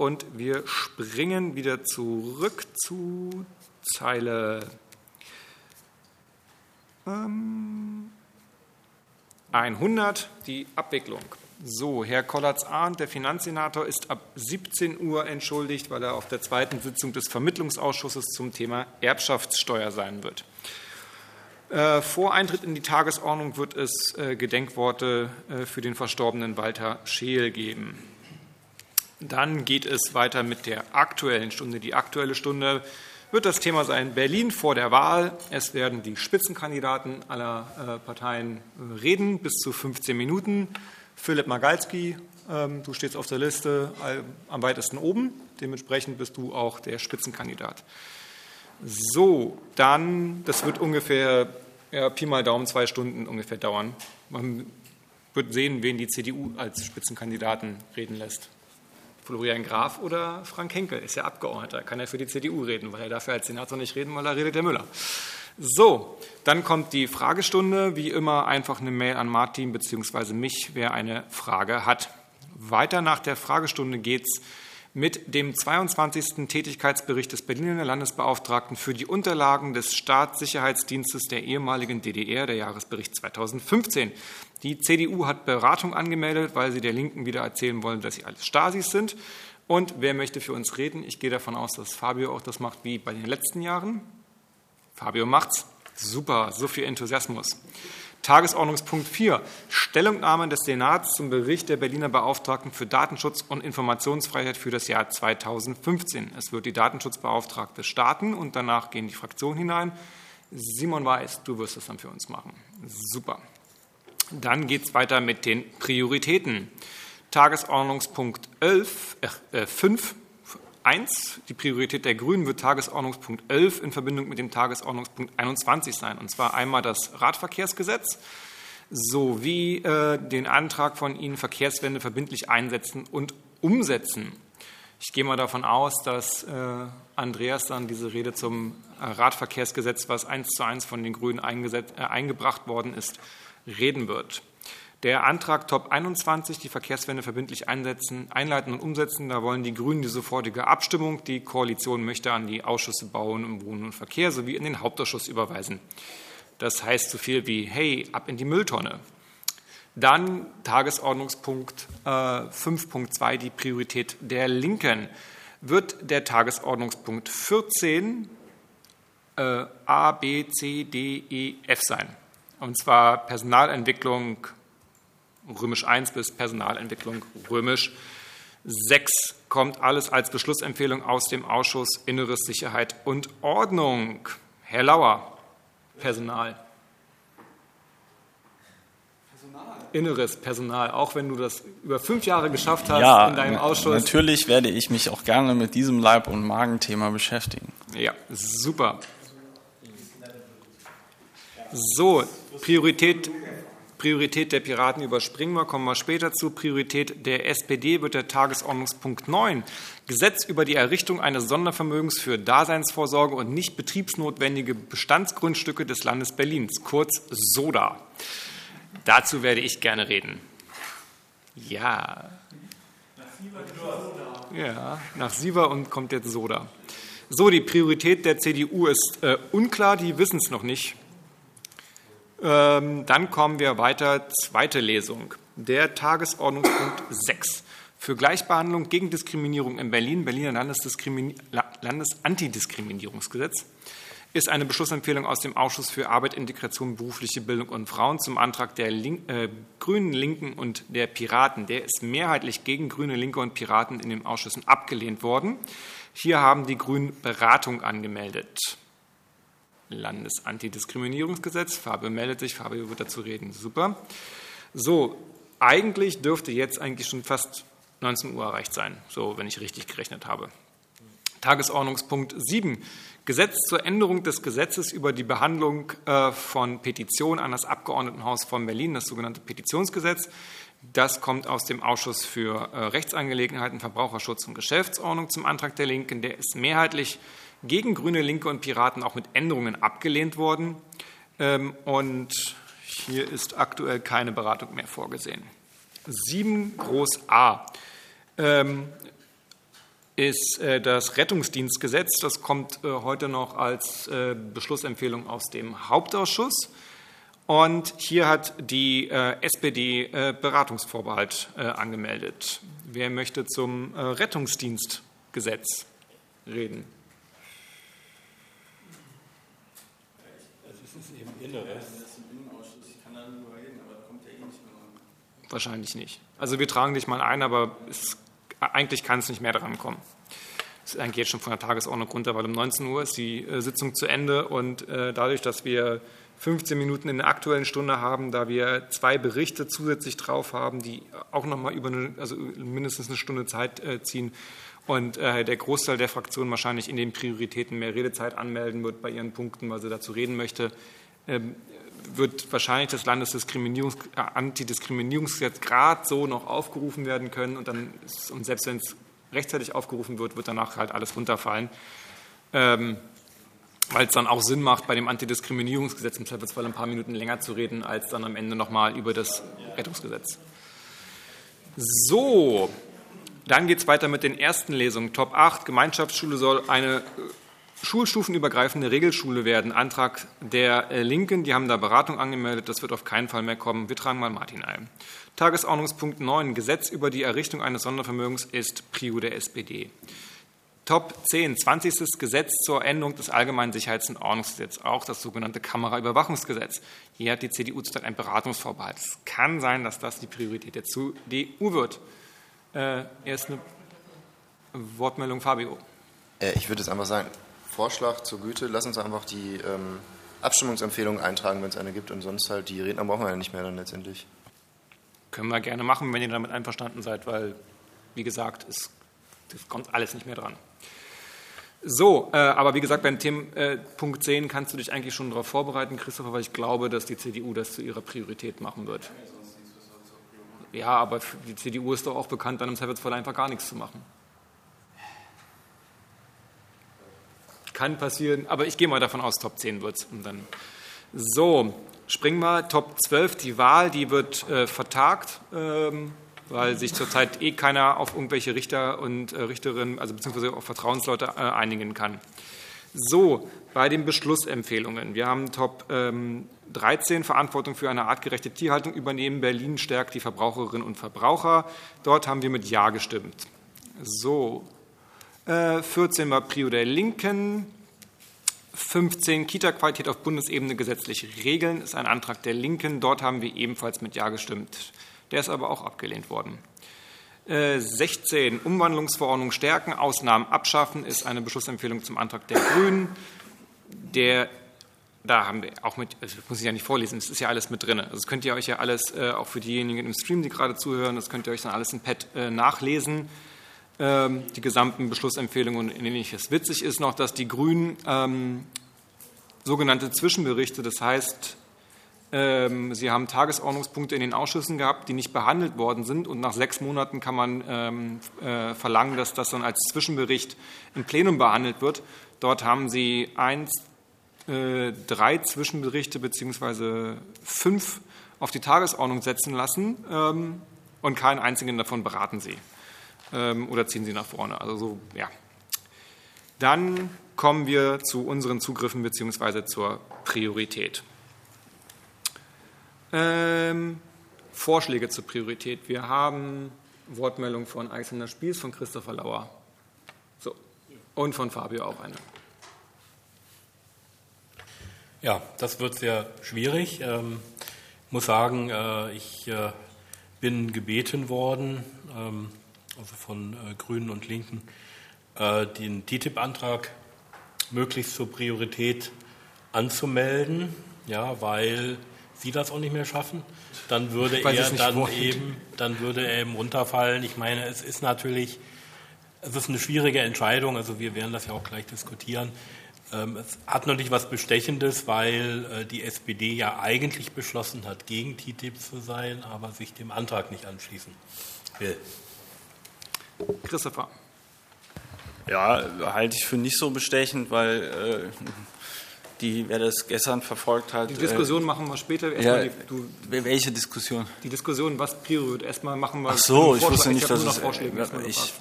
und wir springen wieder zurück zu Zeile ähm, 100, die Abwicklung. So, Herr Kollatz-Arndt, der Finanzsenator, ist ab 17 Uhr entschuldigt, weil er auf der zweiten Sitzung des Vermittlungsausschusses zum Thema Erbschaftssteuer sein wird. Äh, vor Eintritt in die Tagesordnung wird es äh, Gedenkworte äh, für den verstorbenen Walter Scheel geben. Dann geht es weiter mit der Aktuellen Stunde. Die Aktuelle Stunde wird das Thema sein Berlin vor der Wahl. Es werden die Spitzenkandidaten aller Parteien reden, bis zu 15 Minuten. Philipp Magalski, ähm, du stehst auf der Liste am weitesten oben. Dementsprechend bist du auch der Spitzenkandidat. So, dann, das wird ungefähr, ja, Pi mal Daumen, zwei Stunden ungefähr dauern. Man wird sehen, wen die CDU als Spitzenkandidaten reden lässt. Florian Graf oder Frank Henkel ist ja Abgeordneter, kann er für die CDU reden, weil er dafür als Senator nicht reden, weil da redet der Müller. So, dann kommt die Fragestunde. Wie immer einfach eine Mail an Martin bzw. mich, wer eine Frage hat. Weiter nach der Fragestunde geht es mit dem 22. Tätigkeitsbericht des Berliner Landesbeauftragten für die Unterlagen des Staatssicherheitsdienstes der ehemaligen DDR, der Jahresbericht 2015. Die CDU hat Beratung angemeldet, weil sie der Linken wieder erzählen wollen, dass sie alles Stasis sind. Und wer möchte für uns reden? Ich gehe davon aus, dass Fabio auch das macht wie bei den letzten Jahren. Fabio macht's. Super, so viel Enthusiasmus. Tagesordnungspunkt 4. Stellungnahme des Senats zum Bericht der Berliner Beauftragten für Datenschutz und Informationsfreiheit für das Jahr 2015. Es wird die Datenschutzbeauftragte starten und danach gehen die Fraktionen hinein. Simon Weiß, du wirst das dann für uns machen. Super. Dann geht es weiter mit den Prioritäten. Tagesordnungspunkt 11, äh, 5 1, die Priorität der Grünen, wird Tagesordnungspunkt 11 in Verbindung mit dem Tagesordnungspunkt 21 sein. Und zwar einmal das Radverkehrsgesetz sowie äh, den Antrag von Ihnen, Verkehrswende verbindlich einsetzen und umsetzen. Ich gehe mal davon aus, dass äh, Andreas dann diese Rede zum Radverkehrsgesetz, was eins zu eins von den Grünen äh, eingebracht worden ist, reden wird. Der Antrag Top 21, die Verkehrswende verbindlich einsetzen, einleiten und umsetzen, da wollen die Grünen die sofortige Abstimmung. Die Koalition möchte an die Ausschüsse Bauen und Wohnen und Verkehr sowie in den Hauptausschuss überweisen. Das heißt so viel wie, hey, ab in die Mülltonne. Dann Tagesordnungspunkt äh, 5.2, die Priorität der Linken. Wird der Tagesordnungspunkt 14 äh, A, B, C, D, E, F sein. Und zwar Personalentwicklung, römisch 1 bis Personalentwicklung römisch 6 kommt alles als Beschlussempfehlung aus dem Ausschuss Inneres, Sicherheit und Ordnung. Herr Lauer, Personal. Personal. Inneres Personal, auch wenn du das über fünf Jahre geschafft hast ja, in deinem Ausschuss. Natürlich werde ich mich auch gerne mit diesem Leib- und Magenthema beschäftigen. Ja, super. So, Priorität Priorität der Piraten überspringen wir, kommen wir später zu. Priorität der SPD wird der Tagesordnungspunkt 9. Gesetz über die Errichtung eines Sondervermögens für Daseinsvorsorge und nicht betriebsnotwendige Bestandsgrundstücke des Landes Berlins, kurz SODA. Dazu werde ich gerne reden. Ja. Ja, nach Siever und kommt jetzt Soda. So, die Priorität der CDU ist äh, unklar, die wissen es noch nicht. Ähm, dann kommen wir weiter, zweite Lesung. Der Tagesordnungspunkt 6 für Gleichbehandlung gegen Diskriminierung in Berlin, Berliner Landesdiskrimi Landesantidiskriminierungsgesetz, ist eine Beschlussempfehlung aus dem Ausschuss für Arbeit, Integration, berufliche Bildung und Frauen zum Antrag der Link, äh, Grünen, Linken und der Piraten. Der ist mehrheitlich gegen Grüne, Linke und Piraten in den Ausschüssen abgelehnt worden. Hier haben die Grünen Beratung angemeldet. Landesantidiskriminierungsgesetz. Fabio meldet sich, Fabio wird dazu reden. Super. So, eigentlich dürfte jetzt eigentlich schon fast 19 Uhr erreicht sein, so wenn ich richtig gerechnet habe. Tagesordnungspunkt 7. Gesetz zur Änderung des Gesetzes über die Behandlung äh, von Petitionen an das Abgeordnetenhaus von Berlin, das sogenannte Petitionsgesetz. Das kommt aus dem Ausschuss für äh, Rechtsangelegenheiten, Verbraucherschutz und Geschäftsordnung zum Antrag der Linken. Der ist mehrheitlich gegen Grüne, Linke und Piraten auch mit Änderungen abgelehnt worden. Ähm, und hier ist aktuell keine Beratung mehr vorgesehen. 7 Groß A. Ähm, ist äh, das Rettungsdienstgesetz. Das kommt äh, heute noch als äh, Beschlussempfehlung aus dem Hauptausschuss. Und hier hat die SPD Beratungsvorbehalt angemeldet. Wer möchte zum Rettungsdienstgesetz reden? Das ist eben Inneres. Wahrscheinlich nicht. Also wir tragen dich mal ein, aber es, eigentlich kann es nicht mehr dran kommen. Das ist eigentlich jetzt schon von der Tagesordnung runter, weil um 19 Uhr ist die äh, Sitzung zu Ende und äh, dadurch, dass wir 15 Minuten in der aktuellen Stunde haben, da wir zwei Berichte zusätzlich drauf haben, die auch nochmal über eine, also mindestens eine Stunde Zeit äh, ziehen und der Großteil der Fraktionen wahrscheinlich in den Prioritäten mehr Redezeit anmelden wird bei ihren Punkten, weil sie dazu reden möchte, ähm, wird wahrscheinlich das Landesdiskriminierungs äh, Antidiskriminierungsgesetz gerade so noch aufgerufen werden können und dann ist, und selbst wenn es rechtzeitig aufgerufen wird, wird danach halt alles runterfallen. Ähm, weil es dann auch Sinn macht, bei dem Antidiskriminierungsgesetz im Zweifelsfall ein paar Minuten länger zu reden, als dann am Ende nochmal über das Rettungsgesetz. So, dann geht es weiter mit den ersten Lesungen. Top 8, Gemeinschaftsschule soll eine schulstufenübergreifende Regelschule werden. Antrag der äh, Linken, die haben da Beratung angemeldet, das wird auf keinen Fall mehr kommen. Wir tragen mal Martin ein. Tagesordnungspunkt 9, Gesetz über die Errichtung eines Sondervermögens ist Prio der SPD. Top 10, 20. Gesetz zur Änderung des Allgemeinen Sicherheits- und Ordnungsgesetzes, auch das sogenannte Kameraüberwachungsgesetz. Hier hat die CDU zurzeit ein Beratungsvorbehalt. Es kann sein, dass das die Priorität der CDU wird. Äh, erst eine Wortmeldung, Fabio. Äh, ich würde jetzt einfach sagen, Vorschlag zur Güte, lass uns einfach die ähm, Abstimmungsempfehlung eintragen, wenn es eine gibt und sonst halt die Redner brauchen wir ja nicht mehr dann letztendlich. Können wir gerne machen, wenn ihr damit einverstanden seid, weil, wie gesagt, es, es kommt alles nicht mehr dran. So, äh, aber wie gesagt, beim Thema, äh, Punkt 10 kannst du dich eigentlich schon darauf vorbereiten, Christopher, weil ich glaube, dass die CDU das zu ihrer Priorität machen wird. Ja, aber die CDU ist doch auch bekannt, dann im Zweifelsfall einfach gar nichts zu machen. kann passieren, aber ich gehe mal davon aus, Top 10 wird es. So, springen wir. Top 12, die Wahl, die wird äh, vertagt, ähm, weil sich zurzeit eh keiner auf irgendwelche Richter und äh, Richterinnen, also beziehungsweise auf Vertrauensleute äh, einigen kann. So, bei den Beschlussempfehlungen. Wir haben Top ähm, 13, Verantwortung für eine artgerechte Tierhaltung übernehmen. Berlin stärkt die Verbraucherinnen und Verbraucher. Dort haben wir mit Ja gestimmt. So, 14 äh, war Prio der Linken. 15 Kita-Qualität auf Bundesebene gesetzlich regeln, ist ein Antrag der Linken. Dort haben wir ebenfalls mit Ja gestimmt. Der ist aber auch abgelehnt worden. 16 äh, Umwandlungsverordnung stärken, Ausnahmen abschaffen, ist eine Beschlussempfehlung zum Antrag der Grünen. Der, da haben wir auch mit, das muss ich ja nicht vorlesen, es ist ja alles mit drin. Also das könnt ihr euch ja alles, äh, auch für diejenigen im Stream, die gerade zuhören, das könnt ihr euch dann alles im Pad nachlesen. Ähm, die gesamten Beschlussempfehlungen und ähnliches. Witzig ist noch, dass die Grünen ähm, sogenannte Zwischenberichte, das heißt, Sie haben Tagesordnungspunkte in den Ausschüssen gehabt, die nicht behandelt worden sind. Und nach sechs Monaten kann man ähm, äh, verlangen, dass das dann als Zwischenbericht im Plenum behandelt wird. Dort haben Sie eins, äh, drei Zwischenberichte beziehungsweise fünf auf die Tagesordnung setzen lassen ähm, und keinen einzigen davon beraten Sie ähm, oder ziehen sie nach vorne. Also so, ja. Dann kommen wir zu unseren Zugriffen bzw. zur Priorität. Ähm, Vorschläge zur Priorität. Wir haben Wortmeldung von Alexander Spieß, von Christopher Lauer. So. Und von Fabio auch eine. Ja, das wird sehr schwierig. Ich ähm, muss sagen, äh, ich äh, bin gebeten worden, ähm, also von äh, Grünen und Linken, äh, den TTIP-Antrag möglichst zur Priorität anzumelden, ja, weil sie das auch nicht mehr schaffen. Dann würde er dann eben, dann würde er eben runterfallen. Ich meine, es ist natürlich, es ist eine schwierige Entscheidung. Also wir werden das ja auch gleich diskutieren. Ähm, es hat natürlich was Bestechendes, weil äh, die SPD ja eigentlich beschlossen hat, gegen TTIP zu sein, aber sich dem Antrag nicht anschließen will. Christopher. Ja, halte ich für nicht so bestechend, weil äh, die, wer das gestern verfolgt hat. Die Diskussion äh, machen wir später. Ja, die, du, welche Diskussion? Die Diskussion, was Prio wird. Erstmal machen wir. Ach so, ich wusste nicht, dass es. Ich,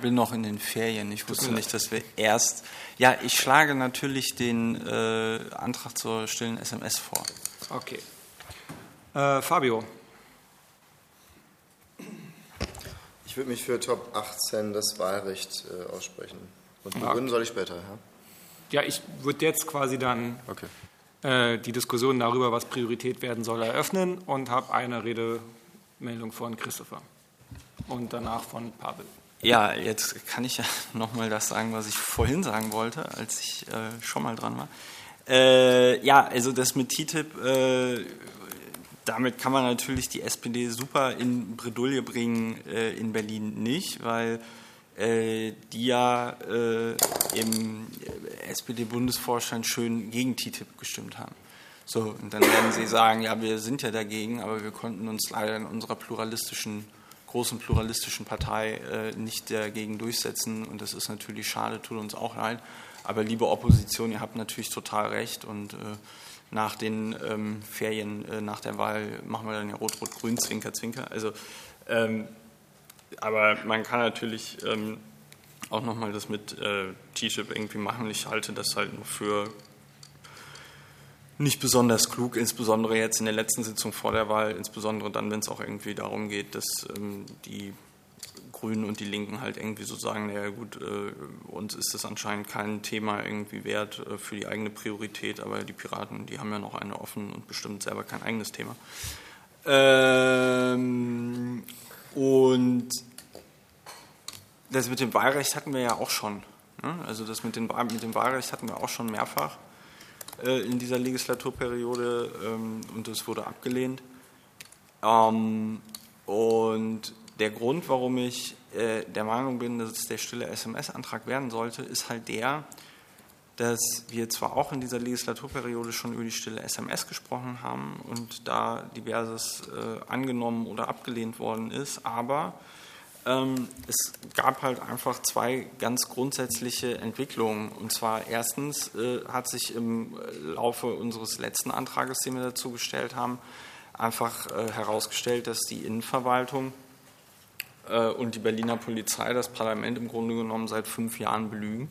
bin noch in den Ferien. Ich wusste nicht, dass wir erst. Ja, ich schlage natürlich den äh, Antrag zur stillen SMS vor. Okay. Äh, Fabio. Ich würde mich für Top 18 das Wahlrecht äh, aussprechen. Und begründen soll ich später, ja? Ja, ich würde jetzt quasi dann Okay. äh, die Diskussion darüber, was Priorität werden soll, eröffnen und habe eine Redemeldung von Christopher und danach von Pavel. Ja, jetzt kann ich ja nochmal das sagen, was ich vorhin sagen wollte, als ich äh, schon mal dran war. Äh, ja, also das mit TTIP, äh, damit kann man natürlich die SPD super in Bredouille bringen, äh, in Berlin nicht, weil äh, die ja äh, im SPD-Bundesvorstand schön gegen TTIP gestimmt haben. So, und dann werden sie sagen, ja, wir sind ja dagegen, aber wir konnten uns leider in unserer pluralistischen großen pluralistischen Partei äh, nicht dagegen durchsetzen. Und das ist natürlich schade, tut uns auch leid. Aber liebe Opposition, ihr habt natürlich total recht. Und äh, nach den ähm, Ferien, äh, nach der Wahl machen wir dann ja Rot-Rot-Grün, Zwinker, Zwinker. Also, ähm, aber man kann natürlich ähm, auch nochmal das mit äh, TTIP irgendwie machen. Ich halte das halt nur für nicht besonders klug, insbesondere jetzt in der letzten Sitzung vor der Wahl, insbesondere dann, wenn es auch irgendwie darum geht, dass ähm, die Grünen und die Linken halt irgendwie so sagen, naja gut, äh, uns ist das anscheinend kein Thema irgendwie wert äh, für die eigene Priorität, aber die Piraten, die haben ja noch eine offen und bestimmt selber kein eigenes Thema. Ähm, und das mit dem Wahlrecht hatten wir ja auch schon. Ne? Also das mit, den, mit dem Wahlrecht hatten wir auch schon mehrfach äh, in dieser Legislaturperiode ähm, und das wurde abgelehnt. Ähm, und der Grund, warum ich äh, der Meinung bin, dass es der stille SMS-Antrag werden sollte, ist halt der, dass wir zwar auch in dieser Legislaturperiode schon über die stille SMS gesprochen haben und da diverses äh, angenommen oder abgelehnt worden ist, aber ähm, es gab halt einfach zwei ganz grundsätzliche Entwicklungen. Und zwar erstens äh, hat sich im Laufe unseres letzten Antrages, den wir dazu gestellt haben, einfach äh, herausgestellt, dass die Innenverwaltung äh, und die Berliner Polizei das Parlament im Grunde genommen seit fünf Jahren belügen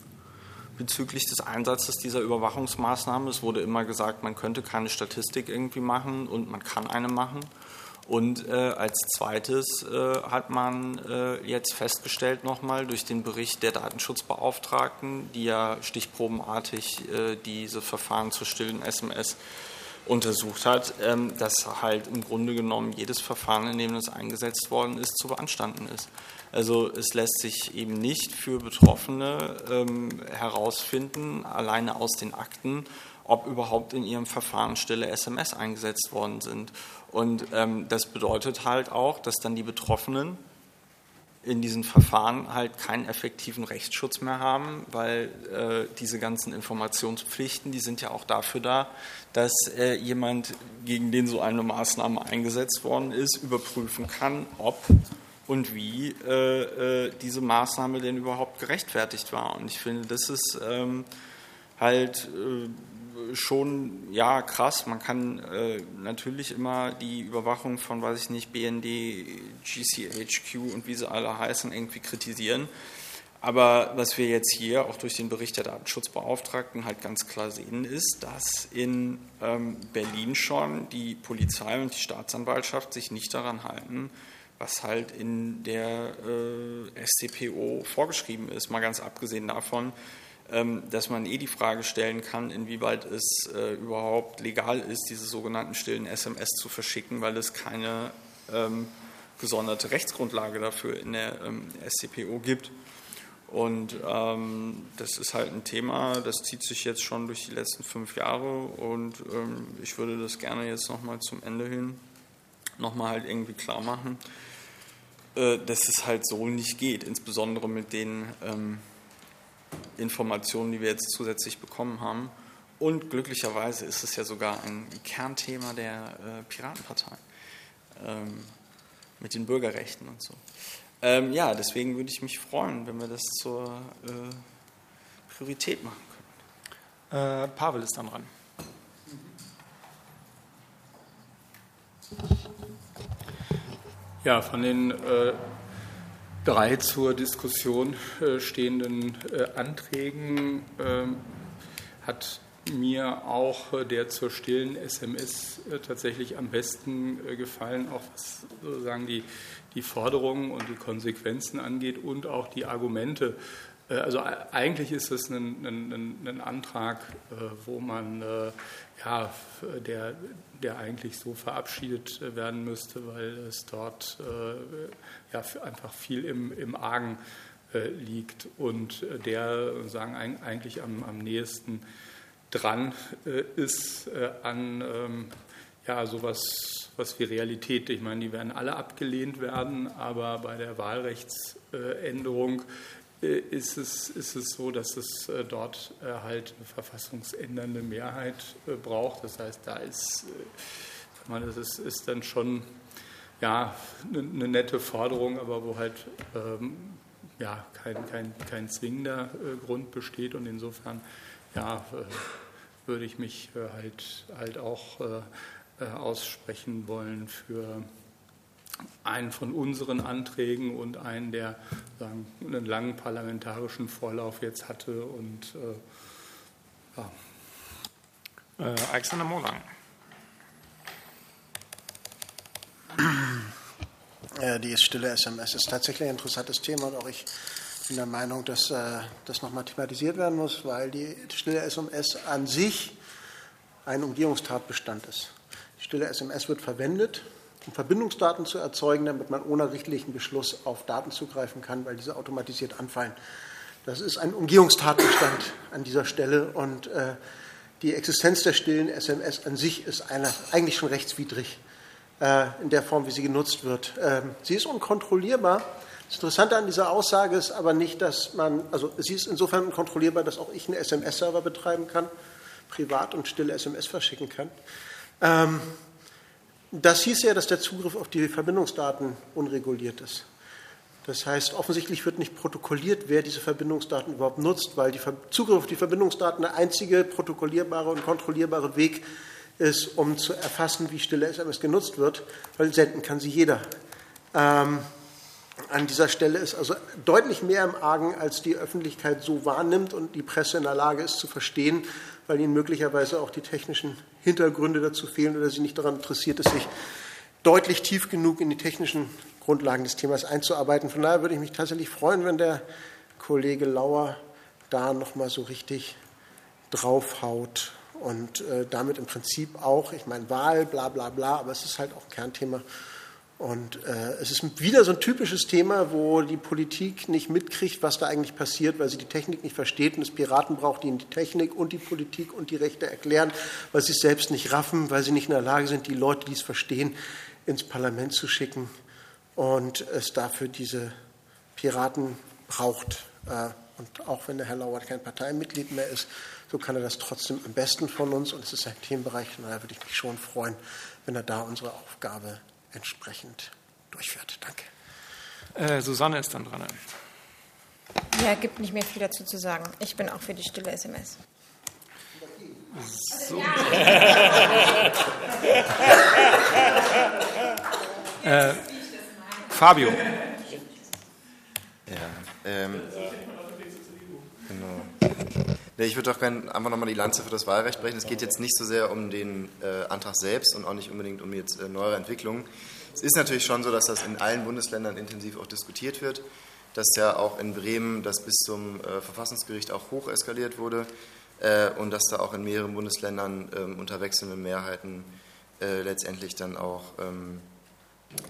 bezüglich des Einsatzes dieser Überwachungsmaßnahme. Es wurde immer gesagt, man könnte keine Statistik irgendwie machen und man kann eine machen. Und äh, als zweites äh, hat man äh, jetzt festgestellt nochmal durch den Bericht der Datenschutzbeauftragten, die ja stichprobenartig äh, diese Verfahren zur stillen SMS untersucht hat, ähm, dass halt im Grunde genommen jedes Verfahren, in dem das eingesetzt worden ist, zu beanstanden ist. Also es lässt sich eben nicht für Betroffene ähm, herausfinden, alleine aus den Akten, ob überhaupt in ihrem Verfahren stille SMS eingesetzt worden sind. Und ähm, das bedeutet halt auch, dass dann die Betroffenen in diesen Verfahren halt keinen effektiven Rechtsschutz mehr haben, weil äh, diese ganzen Informationspflichten, die sind ja auch dafür da, dass äh, jemand, gegen den so eine Maßnahme eingesetzt worden ist, überprüfen kann, ob und wie äh, äh diese Maßnahme denn überhaupt gerechtfertigt war. Und ich finde, das ist ähm, halt äh, schon, ja, krass. Man kann äh, natürlich immer die Überwachung von, weiß ich nicht, BND, GCHQ und wie sie alle heißen, irgendwie kritisieren. Aber was wir jetzt hier auch durch den Bericht der Datenschutzbeauftragten halt ganz klar sehen, ist, dass in ähm, Berlin schon die Polizei und die Staatsanwaltschaft sich nicht daran halten, was halt in der äh, SCPO vorgeschrieben ist. Mal ganz abgesehen davon, dass man eh die Frage stellen kann, inwieweit es äh, überhaupt legal ist, diese sogenannten stillen SMS zu verschicken, weil es keine ähm, gesonderte Rechtsgrundlage dafür in der ähm, SCPO gibt. Und ähm, das ist halt ein Thema, das zieht sich jetzt schon durch die letzten fünf Jahre und ähm, ich würde das gerne jetzt nochmal zum Ende hin nochmal halt irgendwie klar machen, äh, dass es halt so nicht geht, insbesondere mit den ähm, Informationen, die wir jetzt zusätzlich bekommen haben. Und glücklicherweise ist es ja sogar ein Kernthema der äh, Piratenpartei ähm, mit den Bürgerrechten und so. Ähm, ja, deswegen würde ich mich freuen, wenn wir das zur äh, Priorität machen können. Äh, Pavel ist dann dran. Ja, von den äh, drei zur Diskussion äh, stehenden äh, Anträgen ähm, hat mir auch der zur stillen SMS tatsächlich am besten gefallen, auch was sozusagen die, die Forderungen und die Konsequenzen angeht und auch die Argumente. Also eigentlich ist es ein, ein, ein Antrag, wo man ja, der, der eigentlich so verabschiedet werden müsste, weil es dort äh, ja, einfach viel im, im Argen äh, liegt und der sagen eigentlich am, am nächsten dran äh, ist äh, an ähm, ja, sowas was wie Realität. Ich meine, die werden alle abgelehnt werden, aber bei der Wahlrechtsänderung äh, ist es, ist es so, dass es äh, dort äh, halt eine verfassungsändernde Mehrheit braucht. Das heißt, da ist, das ist, ist dann schon ja, eine, eine, nette Forderung, aber wo halt ähm, ja, kein, kein, kein zwingender Grund besteht. Und insofern ja, würde ich mich halt, halt auch aussprechen wollen für einen von unseren Anträgen und einen, der sagen, einen langen parlamentarischen Vorlauf jetzt hatte. Und äh, ja. Äh, Alexander Molang. Die stille SMS ist tatsächlich ein interessantes Thema und auch ich bin der Meinung, dass äh, das nochmal thematisiert werden muss, weil die stille SMS an sich ein Umgehungstatbestand ist. Die stille SMS wird verwendet, um Verbindungsdaten zu erzeugen, damit man ohne richtlichen Beschluss auf Daten zugreifen kann, weil diese automatisiert anfallen. Das ist ein Umgehungstatbestand an dieser Stelle und äh, die Existenz der stillen SMS an sich ist eine, eigentlich schon rechtswidrig äh, in der Form, wie sie genutzt wird. Ähm, sie ist unkontrollierbar. Das Interessante an dieser Aussage ist aber nicht, dass man, also sie ist insofern unkontrollierbar, dass auch ich einen SMS-Server betreiben kann, privat und stille SMS verschicken kann. Ähm, das hieß ja, dass der Zugriff auf die Verbindungsdaten unreguliert ist. Das heißt, offensichtlich wird nicht protokolliert, wer diese Verbindungsdaten überhaupt nutzt, weil der Zugriff auf die Verbindungsdaten der einzige protokollierbare und kontrollierbare Weg ist, um zu erfassen, wie stille SMS genutzt wird, weil senden kann sie jeder. Ähm, an dieser Stelle ist also deutlich mehr im Argen, als die Öffentlichkeit so wahrnimmt und die Presse in der Lage ist zu verstehen, weil ihnen möglicherweise auch die technischen Hintergründe dazu fehlen oder sie nicht daran interessiert ist, sich deutlich tief genug in die technischen Grundlagen des Themas einzuarbeiten. Von daher würde ich mich tatsächlich freuen, wenn der Kollege Lauer da nochmal so richtig draufhaut und äh, damit im Prinzip auch, ich meine, Wahl, bla bla bla, aber es ist halt auch Kernthema und äh, es ist wieder so ein typisches Thema, wo die Politik nicht mitkriegt, was da eigentlich passiert, weil sie die Technik nicht versteht und es Piraten braucht, die ihnen die Technik und die Politik und die Rechte erklären, weil sie es selbst nicht raffen, weil sie nicht in der Lage sind, die Leute, die es verstehen, ins Parlament zu schicken und es dafür diese Piraten braucht. Äh, und auch wenn der Herr Lauert kein Parteimitglied mehr ist, so kann er das trotzdem am besten von uns und es ist ein Themenbereich, und daher würde ich mich schon freuen, wenn er da unsere Aufgabe entsprechend durchführt. Danke. Äh, Susanne ist dann dran. Ja, gibt nicht mehr viel dazu zu sagen. Ich bin auch für die stille SMS. So. äh, Fabio. Ja, ähm, genau. Ich würde doch gerne einfach nochmal die Lanze für das Wahlrecht brechen. Es geht jetzt nicht so sehr um den äh, Antrag selbst und auch nicht unbedingt um jetzt äh, neuere Entwicklungen. Es ist natürlich schon so, dass das in allen Bundesländern intensiv auch diskutiert wird, dass ja auch in Bremen das bis zum äh, Verfassungsgericht auch hoch eskaliert wurde äh, und dass da auch in mehreren Bundesländern ähm, unter wechselnden Mehrheiten äh, letztendlich dann auch ähm,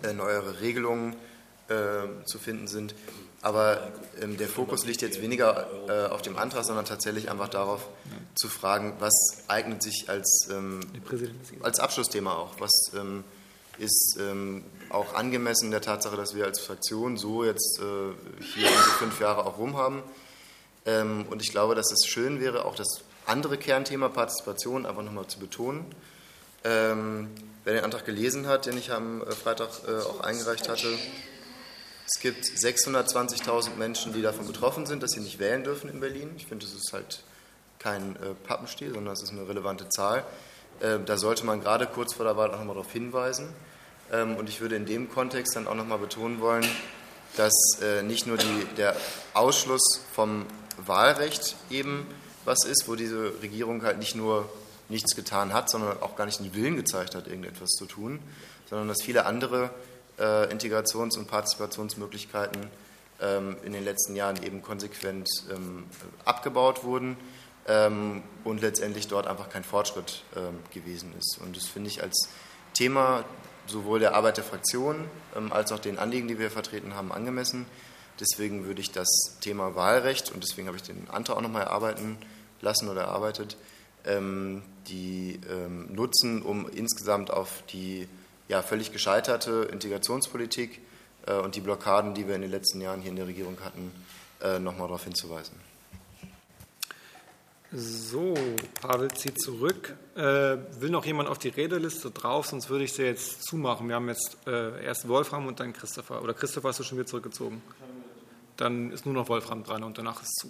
äh, neuere Regelungen zu finden sind. Aber ähm, der Fokus liegt jetzt weniger äh, auf dem Antrag, sondern tatsächlich einfach darauf ja. zu fragen, was eignet sich als, ähm, als Abschlussthema auch? Was ähm, ist ähm, auch angemessen der Tatsache, dass wir als Fraktion so jetzt äh, hier unsere fünf Jahre auch rum haben? Ähm, und ich glaube, dass es schön wäre, auch das andere Kernthema Partizipation einfach nochmal zu betonen. Ähm, wer den Antrag gelesen hat, den ich am äh, Freitag äh, auch eingereicht hatte, es gibt 620.000 Menschen, die davon betroffen sind, dass sie nicht wählen dürfen in Berlin. Ich finde, das ist halt kein äh, Pappenstiel, sondern es ist eine relevante Zahl. Äh, da sollte man gerade kurz vor der Wahl auch nochmal darauf hinweisen. Ähm, und ich würde in dem Kontext dann auch nochmal betonen wollen, dass äh, nicht nur die, der Ausschluss vom Wahlrecht eben was ist, wo diese Regierung halt nicht nur nichts getan hat, sondern auch gar nicht den Willen gezeigt hat, irgendetwas zu tun, sondern dass viele andere äh, Integrations- und Partizipationsmöglichkeiten ähm, in den letzten Jahren eben konsequent ähm, abgebaut wurden ähm, und letztendlich dort einfach kein Fortschritt ähm, gewesen ist. Und das finde ich als Thema sowohl der Arbeit der Fraktion ähm, als auch den Anliegen, die wir vertreten haben, angemessen. Deswegen würde ich das Thema Wahlrecht, und deswegen habe ich den Antrag auch nochmal erarbeiten lassen oder erarbeitet, ähm, die nutzen, um insgesamt auf die ja, völlig gescheiterte Integrationspolitik äh, und die Blockaden, die wir in den letzten Jahren hier in der Regierung hatten, äh, nochmal darauf hinzuweisen. So, Pavel zieht zurück. Äh, will noch jemand auf die Redeliste drauf, sonst würde ich sie jetzt zumachen. Wir haben jetzt äh, erst Wolfram und dann Christopher. Oder Christopher hast du schon wieder zurückgezogen? Dann ist nur noch Wolfram dran und danach ist zu.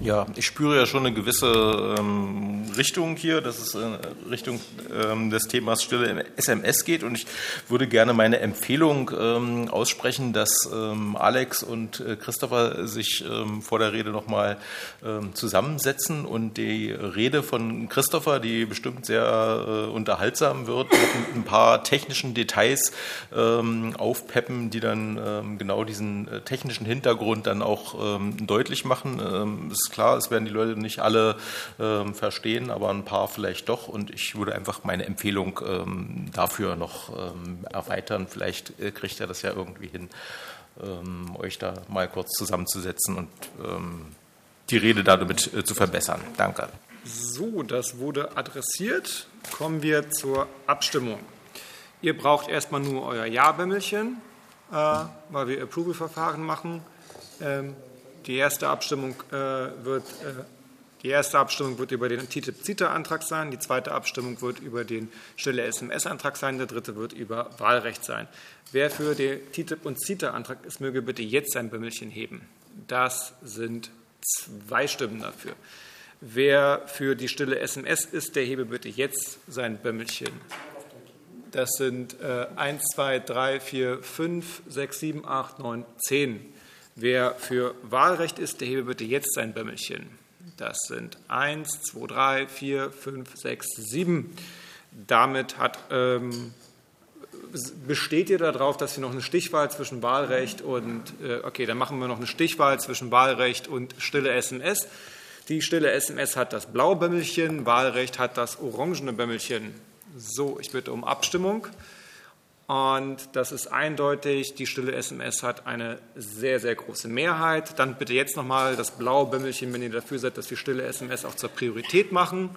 Ja, ich spüre ja schon eine gewisse ähm, Richtung hier, dass es in Richtung ähm, des Themas Stille SMS geht. Und ich würde gerne meine Empfehlung ähm, aussprechen, dass ähm, Alex und äh, Christopher sich ähm, vor der Rede nochmal ähm, zusammensetzen und die Rede von Christopher, die bestimmt sehr äh, unterhaltsam wird, mit ein paar technischen Details aufpeppen, die dann genau diesen äh, technischen Hintergrund dann auch deutlich machen ähm, ist klar, es werden die Leute nicht alle ähm, verstehen, aber ein paar vielleicht doch. Und ich würde einfach meine Empfehlung ähm, dafür noch ähm, erweitern. Vielleicht äh, kriegt er das ja irgendwie hin, ähm, euch da mal kurz zusammenzusetzen und ähm, die Rede damit äh, zu verbessern. Danke. So, das wurde adressiert. Kommen wir zur Abstimmung. Ihr braucht erstmal nur euer Ja-Bämmelchen, äh, weil wir Approval-Verfahren machen. Ähm, die erste Abstimmung äh, wird äh, die erste Abstimmung wird über den TTIP-CITA-Antrag sein, die zweite Abstimmung wird über den stille SMS-Antrag sein, der dritte wird über Wahlrecht sein. Wer für den TTIP- und CITA-Antrag ist, möge bitte jetzt sein Bimmelchen heben. Das sind zwei Stimmen dafür. Wer für die stille SMS ist, der hebe bitte jetzt sein Bimmelchen. Das sind äh, 1, 2, 3, 4, 5, 6, 7, 8, 9, 10. Wer für Wahlrecht ist, der hebe bitte jetzt sein Bömmelchen. Das sind 1, 2, 3, 4, 5, 6, 7. Damit hat, ähm, besteht ihr darauf, dass wir noch eine Stichwahl zwischen Wahlrecht und, äh, okay, dann machen wir noch eine Stichwahl zwischen Wahlrecht und stille SMS. Die stille SMS hat das blaue Bömmelchen, Wahlrecht hat das orangene Bömmelchen. So, ich bitte um Abstimmung. Und das ist eindeutig, die stille SMS hat eine sehr, sehr große Mehrheit. Dann bitte jetzt nochmal das blaue Bimmelchen, wenn ihr dafür seid, dass wir stille SMS auch zur Priorität machen.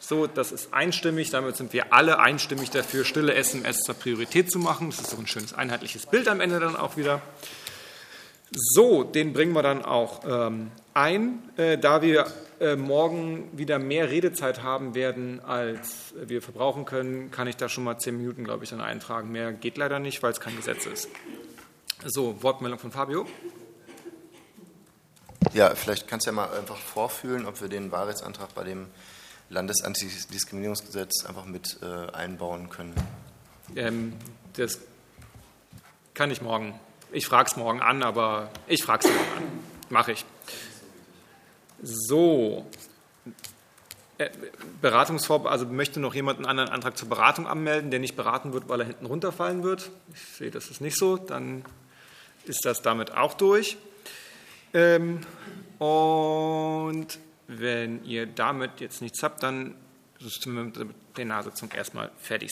So, das ist einstimmig. Damit sind wir alle einstimmig dafür, stille SMS zur Priorität zu machen. Das ist so ein schönes einheitliches Bild am Ende dann auch wieder. So, den bringen wir dann auch ähm, ein. Äh, da wir äh, morgen wieder mehr Redezeit haben werden, als wir verbrauchen können, kann ich da schon mal zehn Minuten, glaube ich, dann eintragen. Mehr geht leider nicht, weil es kein Gesetz ist. So, Wortmeldung von Fabio. Ja, vielleicht kannst du ja mal einfach vorfühlen, ob wir den Wahlrechtsantrag bei dem Landesantidiskriminierungsgesetz einfach mit äh, einbauen können. Ähm, das kann ich morgen. Ich frage es morgen an, aber ich frage es morgen an. Mache ich. So. Äh, Beratungsvor also möchte noch jemand einen anderen Antrag zur Beratung anmelden, der nicht beraten wird, weil er hinten runterfallen wird. Ich sehe, das ist nicht so. Dann ist das damit auch durch. Ähm, und wenn ihr damit jetzt nichts habt, dann sind wir mit der Plenarsitzung erstmal fertig.